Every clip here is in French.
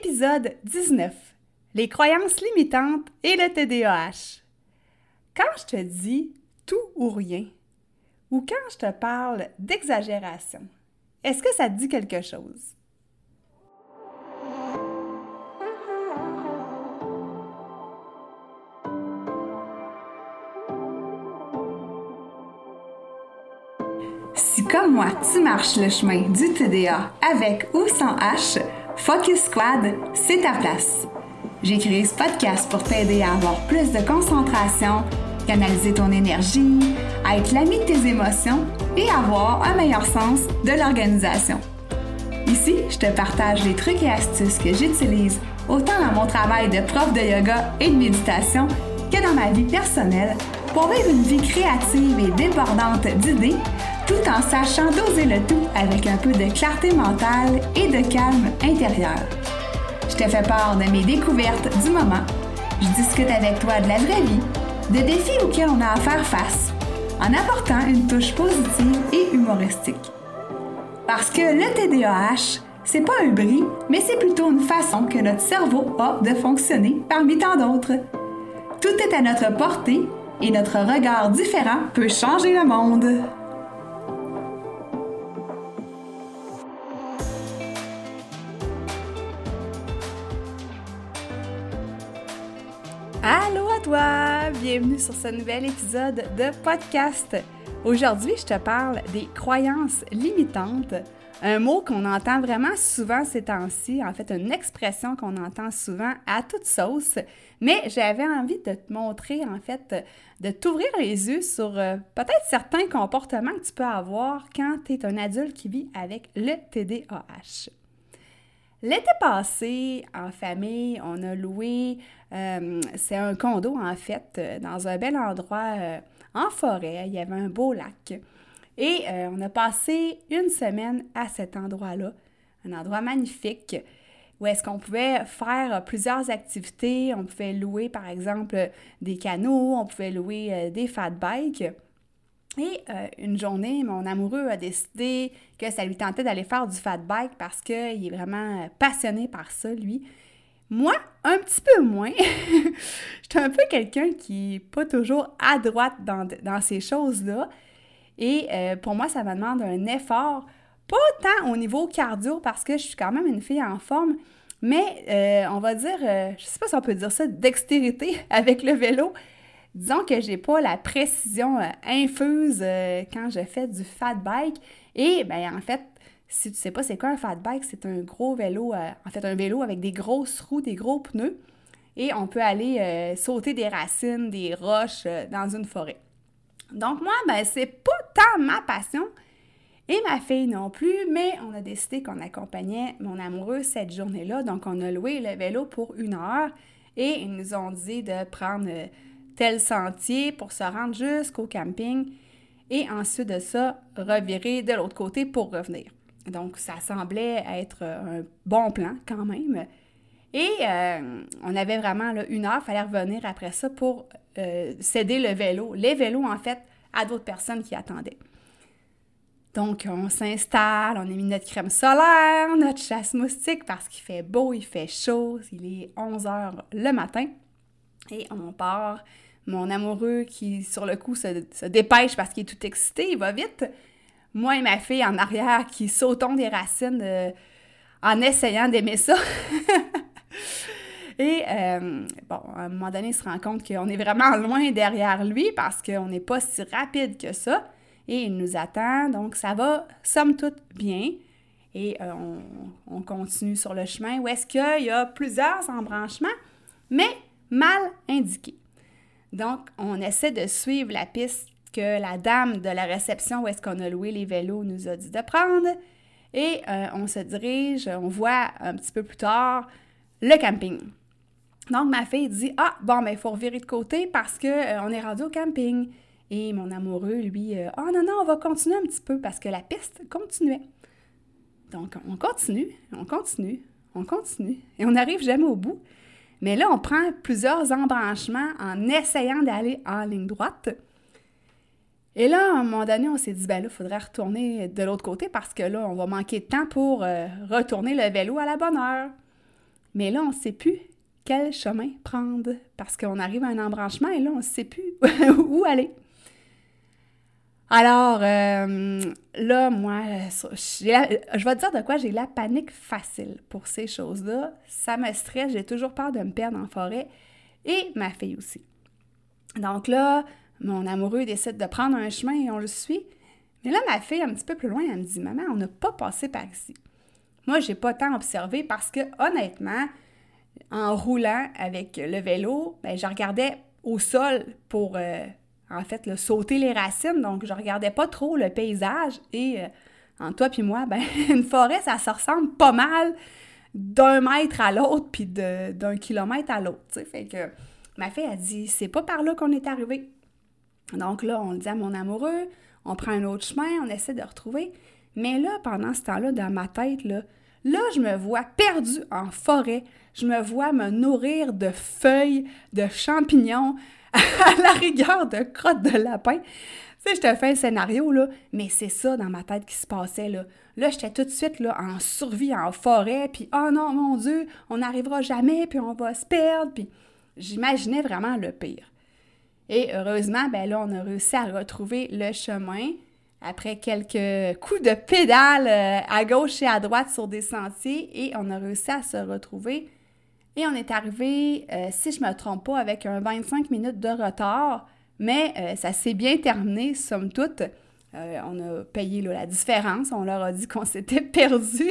Épisode 19. Les croyances limitantes et le TDAH. Quand je te dis tout ou rien, ou quand je te parle d'exagération, est-ce que ça te dit quelque chose? Si comme moi, tu marches le chemin du TDA avec ou sans H, Focus Squad, c'est ta place. J'ai créé ce podcast pour t'aider à avoir plus de concentration, canaliser ton énergie, à être l'ami de tes émotions et avoir un meilleur sens de l'organisation. Ici, je te partage les trucs et astuces que j'utilise autant dans mon travail de prof de yoga et de méditation que dans ma vie personnelle pour vivre une vie créative et débordante d'idées tout en sachant doser le tout avec un peu de clarté mentale et de calme intérieur. Je te fais part de mes découvertes du moment. Je discute avec toi de la vraie vie, de défis auxquels on a à faire face, en apportant une touche positive et humoristique. Parce que le TDAH, c'est pas un bris, mais c'est plutôt une façon que notre cerveau a de fonctionner parmi tant d'autres. Tout est à notre portée et notre regard différent peut changer le monde. Bienvenue sur ce nouvel épisode de podcast. Aujourd'hui, je te parle des croyances limitantes, un mot qu'on entend vraiment souvent ces temps-ci, en fait une expression qu'on entend souvent à toute sauce, mais j'avais envie de te montrer, en fait, de t'ouvrir les yeux sur euh, peut-être certains comportements que tu peux avoir quand tu es un adulte qui vit avec le TDAH. L'été passé, en famille, on a loué, euh, c'est un condo en fait, euh, dans un bel endroit euh, en forêt. Il y avait un beau lac. Et on a passé une semaine à cet endroit-là, un endroit magnifique, où est-ce qu'on pouvait faire plusieurs activités. On pouvait louer, par exemple, des canots, on pouvait louer des fat bikes. Euh, une journée, mon amoureux a décidé que ça lui tentait d'aller faire du fat bike parce qu'il est vraiment euh, passionné par ça, lui. Moi, un petit peu moins. J'étais un peu quelqu'un qui n'est pas toujours à droite dans, ces choses-là. Et euh, pour moi, ça me demande un effort, pas tant au niveau cardio parce que je suis quand même une fille en forme, mais on va dire, je sais pas si on peut dire ça, dextérité avec le vélo disons que j'ai pas la précision euh, infuse euh, quand je fais du fat bike. Et ben en fait, si tu sais pas c'est quoi un fat bike, c'est un gros vélo, euh, en fait un vélo avec des grosses roues, des gros pneus. Et on peut aller sauter des racines, des roches dans une forêt. Donc moi, ben c'est pas tant ma passion. Et ma fille non plus, mais on a décidé qu'on accompagnait mon amoureux cette journée-là. Donc, on a loué le vélo pour une heure et ils nous ont dit de prendre tel sentier pour se rendre jusqu'au camping et ensuite de ça, revirer de l'autre côté pour revenir. Donc, ça semblait être un bon plan quand même. Et euh, on avait vraiment une heure, il fallait revenir après ça pour euh, céder le vélo, les vélos en fait, à d'autres personnes qui attendaient. Donc, on s'installe, on a mis notre crème solaire, notre chasse moustique parce qu'il fait beau, il fait chaud, il est 11 heures le matin et on part mon amoureux qui, sur le coup, se, dépêche parce qu'il est tout excité, il va vite. Moi et ma fille en arrière qui sautons des racines euh, en essayant d'aimer ça. et euh, bon, à un moment donné, il se rend compte qu'on est vraiment loin derrière lui parce qu'on n'est pas si rapide que ça. Et il nous attend, donc ça va, somme toute, bien. Et euh, on, on, continue sur le chemin où est-ce qu'il y a plusieurs embranchements, mais mal indiqués. Donc, on essaie de suivre la piste que la dame de la réception où est-ce qu'on a loué les vélos nous a dit de prendre. Et euh, on se dirige, on voit un petit peu plus tard le camping. Donc, ma fille dit Ah, bon, mais il faut revirer de côté parce qu'on euh, est rendu au camping. Et mon amoureux, lui, euh, Ah, non, non, on va continuer un petit peu parce que la piste continuait. Donc, on continue, on continue, on continue. Et on n'arrive jamais au bout. Mais là, on prend plusieurs embranchements en essayant d'aller en ligne droite. Et là, à un moment donné, on s'est dit, ben là, il faudrait retourner de l'autre côté parce que là, on va manquer de temps pour euh, retourner le vélo à la bonne heure. Mais là, on ne sait plus quel chemin prendre parce qu'on arrive à un embranchement et là, on ne sait plus où aller. Alors, euh, là, moi, je vais te dire de quoi j'ai la panique facile pour ces choses-là. Ça me stresse, j'ai toujours peur de me perdre en forêt et ma fille aussi. Donc là, mon amoureux décide de prendre un chemin et on le suit. Mais là, ma fille, un petit peu plus loin, elle me dit Maman, on n'a pas passé par ici. Moi, j'ai pas tant observé parce que, honnêtement, en roulant avec le vélo, ben, je regardais au sol pour, euh, en fait, sauter les racines. Donc, je regardais pas trop le paysage. Et euh, en toi puis moi, ben, une forêt, ça se ressemble pas mal d'un mètre à l'autre, puis d'un kilomètre à l'autre. Fait que ma fille a dit c'est pas par là qu'on est arrivé. Donc là, on le dit à mon amoureux, on prend un autre chemin, on essaie de retrouver. Mais là, pendant ce temps-là, dans ma tête, là, là, je me vois perdue en forêt. Je me vois me nourrir de feuilles, de champignons, à la rigueur de crottes de lapin. Tu sais, je te fais un scénario, là, mais c'est ça dans ma tête qui se passait, là. Là, j'étais tout de suite, là, en survie en forêt, puis « Oh non, mon Dieu, on n'arrivera jamais, puis on va se perdre », puis j'imaginais vraiment le pire. Et heureusement, ben là, on a réussi à retrouver le chemin après quelques coups de pédale euh, à gauche et à droite sur des sentiers et on a réussi à se retrouver. Et on est arrivé, euh, si je ne me trompe pas, avec un 25 minutes de retard, mais euh, ça s'est bien terminé, somme toute. on a payé la différence, on leur a dit qu'on s'était perdu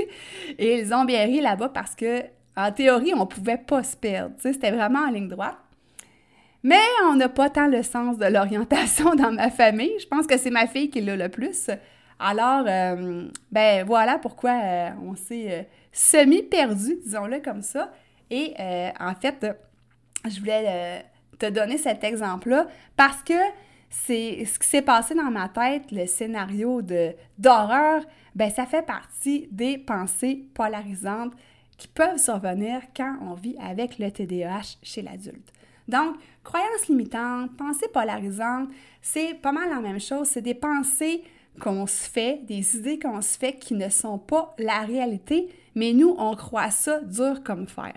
et ils ont bien ri là-bas parce que, en théorie, on ne pouvait pas se perdre. C'était vraiment en ligne droite. Mais on n'a pas tant le sens de l'orientation dans ma famille. Je pense que c'est ma fille qui l'a le plus. Alors, euh, ben voilà pourquoi euh, on s'est euh, semi-perdu, disons-le comme ça. Et en fait, je voulais te donner cet exemple-là parce que c'est ce qui s'est passé dans ma tête, le scénario de, d'horreur, ben ça fait partie des pensées polarisantes qui peuvent survenir quand on vit avec le TDAH chez l'adulte. Donc, croyances limitantes, pensées polarisantes, c'est pas mal la même chose. C'est des pensées qu'on se fait, des idées qu'on se fait qui ne sont pas la réalité, mais nous, on croit ça dur comme fer.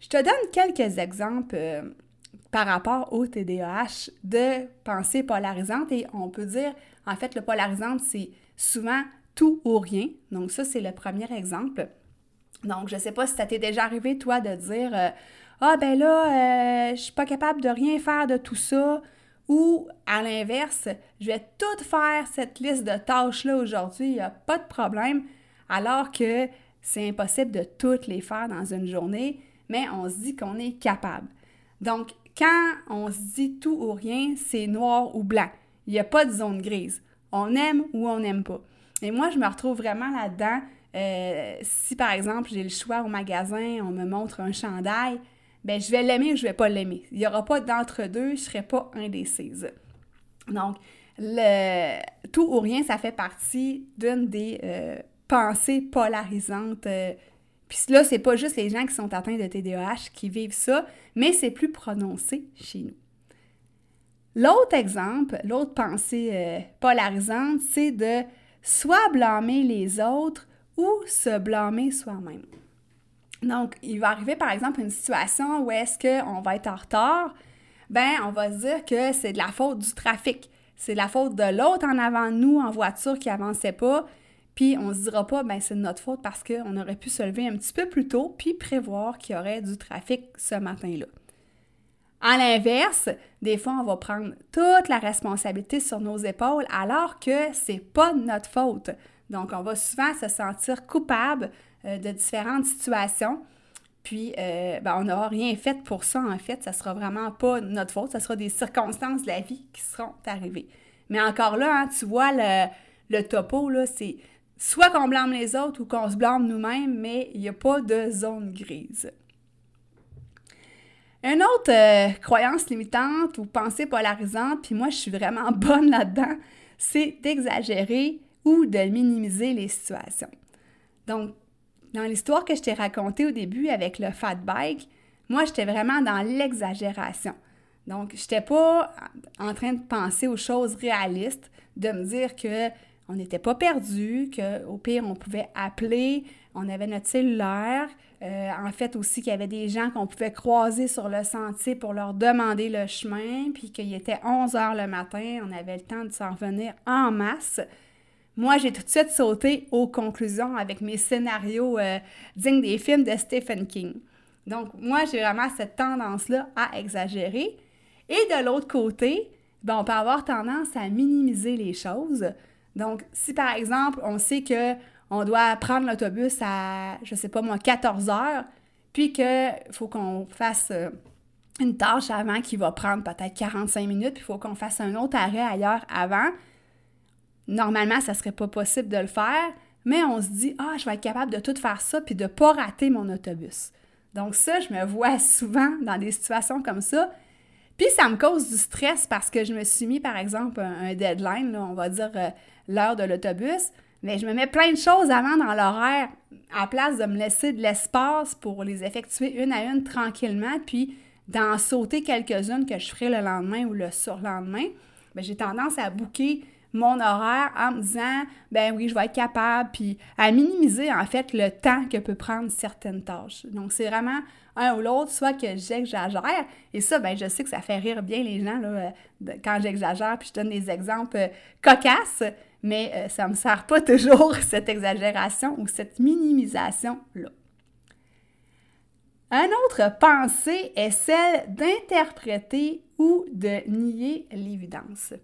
Je te donne quelques exemples euh, par rapport au TDAH de pensées polarisantes et on peut dire, en fait, le polarisante, c'est souvent tout ou rien. Donc ça, c'est le premier exemple. Donc, je ne sais pas si ça t'est déjà arrivé, toi, de dire euh, ah ben là, euh, je suis pas capable de rien faire de tout ça. Ou à l'inverse, je vais tout faire cette liste de tâches-là aujourd'hui, il n'y a pas de problème, alors que c'est impossible de toutes les faire dans une journée, mais on se dit qu'on est capable. Donc, quand on se dit tout ou rien, c'est noir ou blanc. Il n'y a pas de zone grise. On aime ou on n'aime pas. Et moi, je me retrouve vraiment là-dedans. Euh, si par exemple j'ai le choix au magasin, on me montre un chandail, ben je vais l'aimer ou je vais pas l'aimer. Il n'y aura pas d'entre-deux, je ne serai pas indécise. Donc, le tout ou rien, ça fait partie d'une des euh, pensées polarisantes. Euh, puis là, c'est pas juste les gens qui sont atteints de TDAH qui vivent ça, mais c'est plus prononcé chez nous. L'autre exemple, l'autre pensée euh, polarisante, c'est de soit blâmer les autres ou se blâmer soi-même. Donc, il va arriver par exemple une situation où est-ce qu'on va être en retard, ben on va se dire que c'est de la faute du trafic. C'est de la faute de l'autre en avant nous en voiture qui avançait pas. Puis on se dira pas, ben c'est de notre faute parce qu'on aurait pu se lever un petit peu plus tôt puis prévoir qu'il y aurait du trafic ce matin-là. À l'inverse, des fois, on va prendre toute la responsabilité sur nos épaules alors que c'est pas notre faute. Donc, on va souvent se sentir coupable euh, de différentes situations. Puis, euh, ben, on n'aura rien fait pour ça, en fait. Ça sera vraiment pas notre faute. Ça sera des circonstances de la vie qui seront arrivées. Mais encore là, hein, tu vois le, le topo, là, c'est soit qu'on blâme les autres ou qu'on se blâme nous-mêmes, mais il n'y a pas de zone grise. Une autre euh, croyance limitante ou pensée polarisante, puis moi je suis vraiment bonne là-dedans, c'est d'exagérer ou de minimiser les situations. Donc, dans l'histoire que je t'ai racontée au début avec le fat bike, moi, j'étais vraiment dans l'exagération. Donc, je n'étais pas en train de penser aux choses réalistes, de me dire que on n'était pas perdu, qu'au pire, on pouvait appeler, on avait notre cellulaire, Euh, en fait, aussi qu'il y avait des gens qu'on pouvait croiser sur le sentier pour leur demander le chemin, puis qu'il était 11 heures le matin, on avait le temps de s'en revenir en masse. Moi, j'ai tout de suite sauté aux conclusions avec mes scénarios euh, dignes des films de Stephen King. Donc, moi, j'ai vraiment cette tendance-là à exagérer. Et de l'autre côté, ben, on peut avoir tendance à minimiser les choses. Donc, si par exemple, on sait que on doit prendre l'autobus à, je sais pas moi, 14 heures, puis qu'il faut qu'on fasse euh, une tâche avant qui va prendre peut-être 45 minutes, puis il faut qu'on fasse un autre arrêt ailleurs avant. Normalement, ça serait pas possible de le faire, mais on se dit ah, je vais être capable de tout faire ça puis de pas rater mon autobus. Donc ça, je me vois souvent dans des situations comme ça. Puis ça me cause du stress parce que je me suis mis, par exemple, un, deadline, on va dire euh, l'heure de l'autobus. Mais je me mets plein de choses avant dans l'horaire, à place de me laisser de l'espace pour les effectuer une à une tranquillement, puis d'en sauter quelques-unes que je ferai le lendemain ou le surlendemain. J'ai tendance à bouquer mon horaire en me disant, ben oui, je vais être capable, puis à minimiser en fait le temps que peut prendre certaines tâches. Donc, c'est vraiment un ou l'autre, soit que j'exagère, et ça, ben je sais que ça fait rire bien les gens là, quand j'exagère, puis je donne des exemples euh, cocasses, mais euh, ça ne me sert pas toujours cette exagération ou cette minimisation-là. Un autre pensée est celle d'interpréter ou de nier l'évidence.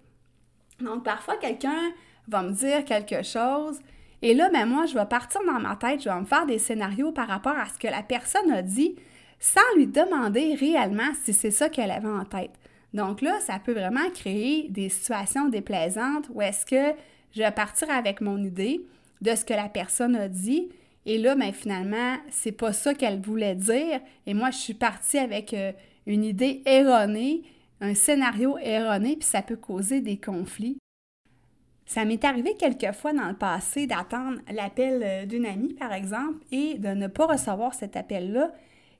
Donc, parfois, quelqu'un va me dire quelque chose et là, ben, moi, je vais partir dans ma tête, je vais me faire des scénarios par rapport à ce que la personne a dit sans lui demander réellement si c'est ça qu'elle avait en tête. Donc là, ça peut vraiment créer des situations déplaisantes où est-ce que je vais partir avec mon idée de ce que la personne a dit. Et là, ben, finalement, c'est pas ça qu'elle voulait dire. Et moi, je suis partie avec euh, une idée erronée, un scénario erroné, puis ça peut causer des conflits. Ça m'est arrivé quelquefois dans le passé d'attendre l'appel euh, d'une amie, par exemple, et de ne pas recevoir cet appel-là.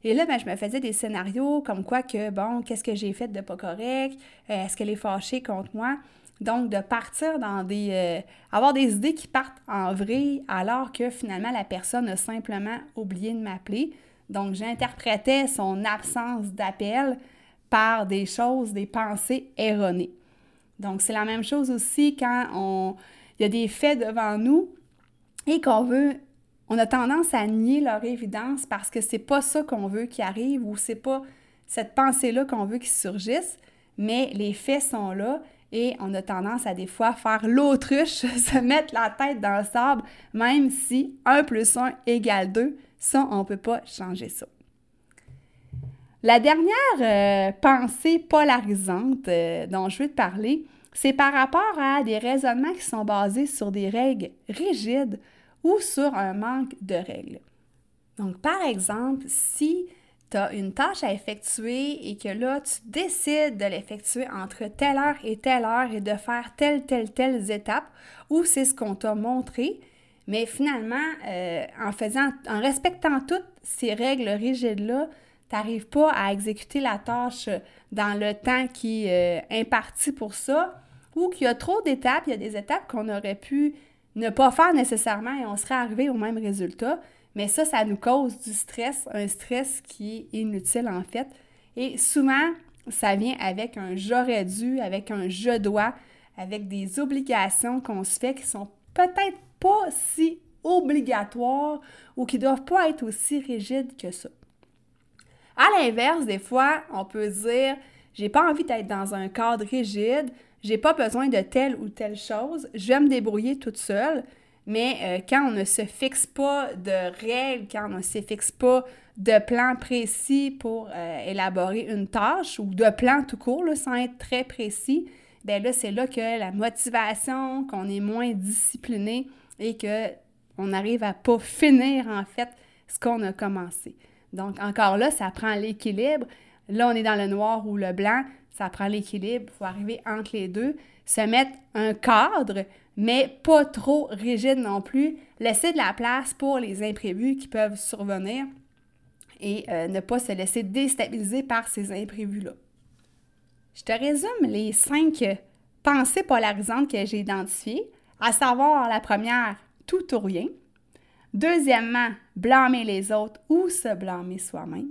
Et là, ben, je me faisais des scénarios comme quoi que, bon, qu'est-ce que j'ai fait de pas correct? Euh, est-ce qu'elle est fâchée contre moi? Donc, de partir dans des... Euh, avoir des idées qui partent en vrai alors que finalement la personne a simplement oublié de m'appeler. Donc, j'interprétais son absence d'appel par des choses, des pensées erronées. Donc, c'est la même chose aussi quand on, il y a des faits devant nous et qu'on veut, on a tendance à nier leur évidence parce que c'est pas ça qu'on veut qui arrive ou c'est pas cette pensée-là qu'on veut qui surgisse, mais les faits sont là et on a tendance à des fois faire l'autruche, se mettre la tête dans le sable, même si 1 plus 1 égale 2, ça, on ne peut pas changer ça. La dernière euh, pensée polarisante euh, dont je veux te parler, c'est par rapport à des raisonnements qui sont basés sur des règles rigides ou sur un manque de règles. Donc, par exemple, si tu as une tâche à effectuer et que là, tu décides de l'effectuer entre telle heure et telle heure et de faire telle, telle, telle étape, ou c'est ce qu'on t'a montré, mais finalement, euh, en faisant, en respectant toutes ces règles rigides-là, tu n'arrives pas à exécuter la tâche dans le temps qui est euh, imparti pour ça, ou qu'il y a trop d'étapes, il y a des étapes qu'on aurait pu ne pas faire nécessairement et on serait arrivé au même résultat. Mais ça, ça nous cause du stress, un stress qui est inutile en fait. Et souvent, ça vient avec un j'aurais dû, avec un je dois, avec des obligations qu'on se fait qui sont peut-être pas si obligatoires ou qui doivent pas être aussi rigides que ça. À l'inverse, des fois, on peut dire j'ai pas envie d'être dans un cadre rigide, j'ai pas besoin de telle ou telle chose, je vais me débrouiller toute seule. Mais euh, quand on ne se fixe pas de règles, quand on ne se fixe pas de plan précis pour euh, élaborer une tâche ou de plan tout court, sans être très précis, bien là, c'est là que la motivation, qu'on est moins discipliné et qu'on arrive à pas finir, en fait, ce qu'on a commencé. Donc, encore là, ça prend l'équilibre. Là, on est dans le noir ou le blanc. Ça prend l'équilibre. Il faut arriver entre les deux. Se mettre un cadre, mais pas trop rigide non plus. Laisser de la place pour les imprévus qui peuvent survenir et euh, ne pas se laisser déstabiliser par ces imprévus-là. Je te résume les cinq pensées polarisantes que j'ai identifiées, à savoir la première, tout ou rien. Deuxièmement, blâmer les autres ou se blâmer soi-même.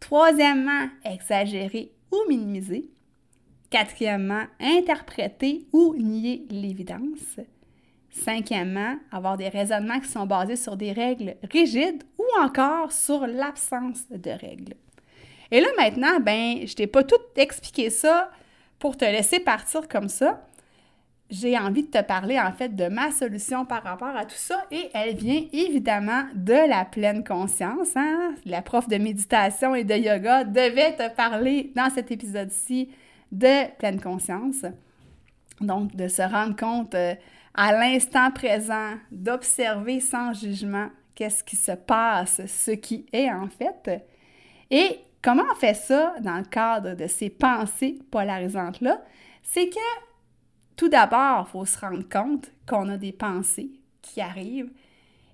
Troisièmement, exagérer ou minimiser. Quatrièmement, interpréter ou nier l'évidence. Cinquièmement, avoir des raisonnements qui sont basés sur des règles rigides ou encore sur l'absence de règles. Et là maintenant, ben, je t'ai pas tout expliqué ça pour te laisser partir comme ça. J'ai envie de te parler en fait de ma solution par rapport à tout ça et elle vient évidemment de la pleine conscience. Hein? La prof de méditation et de yoga devait te parler dans cet épisode-ci de pleine conscience. Donc, de se rendre compte euh, à l'instant présent, d'observer sans jugement qu'est-ce qui se passe, ce qui est en fait. Et comment on fait ça dans le cadre de ces pensées polarisantes-là? C'est que tout d'abord, il faut se rendre compte qu'on a des pensées qui arrivent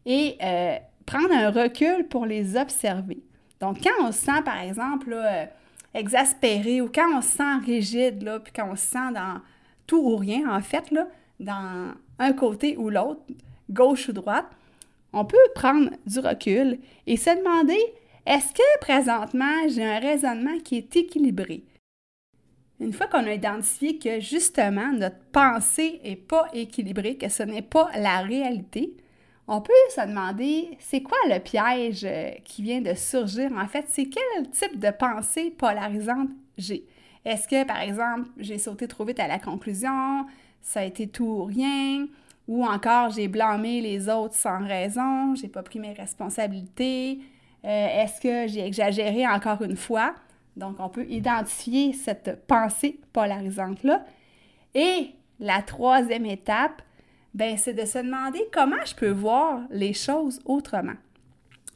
et euh, prendre un recul pour les observer. Donc, quand on se sent, par exemple, euh, exaspéré ou quand on se sent rigide, là, puis quand on se sent dans tout ou rien, en fait, là, dans un côté ou l'autre, gauche ou droite, on peut prendre du recul et se demander est-ce que présentement j'ai un raisonnement qui est équilibré? Une fois qu'on a identifié que justement notre pensée n'est pas équilibrée, que ce n'est pas la réalité, on peut se demander c'est quoi le piège euh, qui vient de surgir? En fait, c'est quel type de pensée polarisante j'ai? Est-ce que par exemple j'ai sauté trop vite à la conclusion, ça a été tout ou rien, ou encore j'ai blâmé les autres sans raison, j'ai pas pris mes responsabilités, euh, est-ce que j'ai exagéré encore une fois? Donc, on peut identifier cette pensée polarisante-là. Et la troisième étape, ben, c'est de se demander comment je peux voir les choses autrement.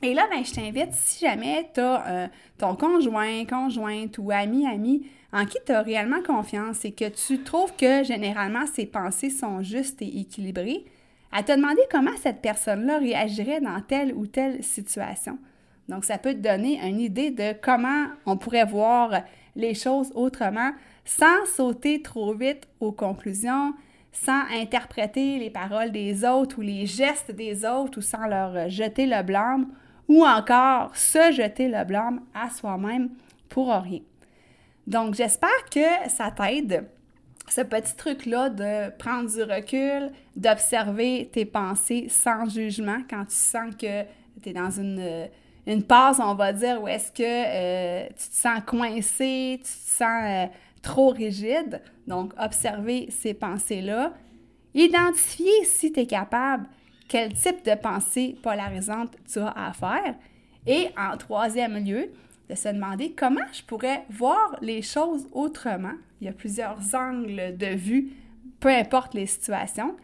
Et là, ben, je t'invite, si jamais tu as euh, ton conjoint, conjointe ou ami, ami en qui tu as réellement confiance et que tu trouves que généralement ses pensées sont justes et équilibrées, à te demander comment cette personne-là réagirait dans telle ou telle situation. Donc, ça peut te donner une idée de comment on pourrait voir les choses autrement sans sauter trop vite aux conclusions, sans interpréter les paroles des autres ou les gestes des autres ou sans leur jeter le blâme ou encore se jeter le blâme à soi-même pour rien. Donc, j'espère que ça t'aide, ce petit truc-là de prendre du recul, d'observer tes pensées sans jugement quand tu sens que tu es dans une une passe, on va dire, où est-ce que euh, tu te sens coincé, tu te sens euh, trop rigide. Donc, observer ces pensées-là. Identifier si tu es capable quel type de pensée polarisante tu as à faire. Et en troisième lieu, de se demander comment je pourrais voir les choses autrement. Il y a plusieurs angles de vue, peu importe les situations.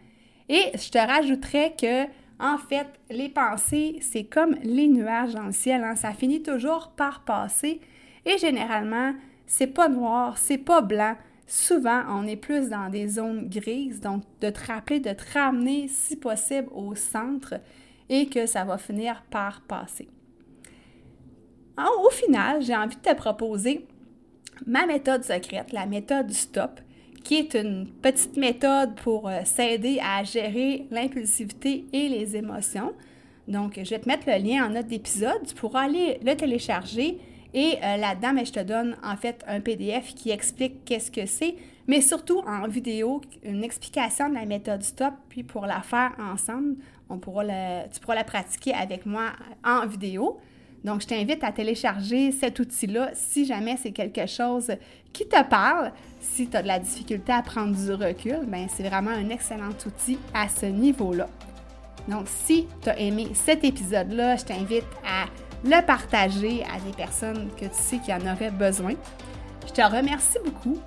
Et je te rajouterais que en fait, les pensées, c'est comme les nuages dans le ciel, hein. ça finit toujours par passer et généralement, c'est pas noir, c'est pas blanc. Souvent, on est plus dans des zones grises, donc de te rappeler de te ramener si possible au centre et que ça va finir par passer. au final, j'ai envie de te proposer ma méthode secrète, la méthode stop, qui est une petite méthode pour euh, s'aider à gérer l'impulsivité et les émotions. Donc, je vais te mettre le lien en note d'épisode. Tu pourras aller le télécharger et euh, là-dedans, je te donne en fait un PDF qui explique qu'est-ce que c'est, mais surtout en vidéo, une explication de la méthode STOP. Puis pour la faire ensemble, on pourra tu pourras la pratiquer avec moi en vidéo. Donc, je t'invite à télécharger cet outil-là si jamais c'est quelque chose qui te parle. Si tu as de la difficulté à prendre du recul, ben c'est vraiment un excellent outil à ce niveau-là. Donc, si tu as aimé cet épisode-là, je t'invite à le partager à des personnes que tu sais qui en auraient besoin. Je te remercie beaucoup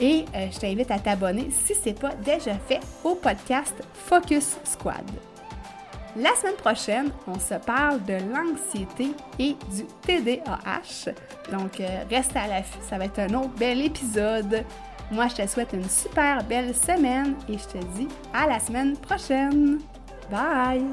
et euh, je t'invite à t'abonner si ce n'est pas déjà fait au podcast Focus Squad. La semaine prochaine, on se parle de l'anxiété et du TDAH. Donc, euh, reste à l'affût, ça va être un autre bel épisode. Moi, je te souhaite une super belle semaine et je te dis à la semaine prochaine. Bye!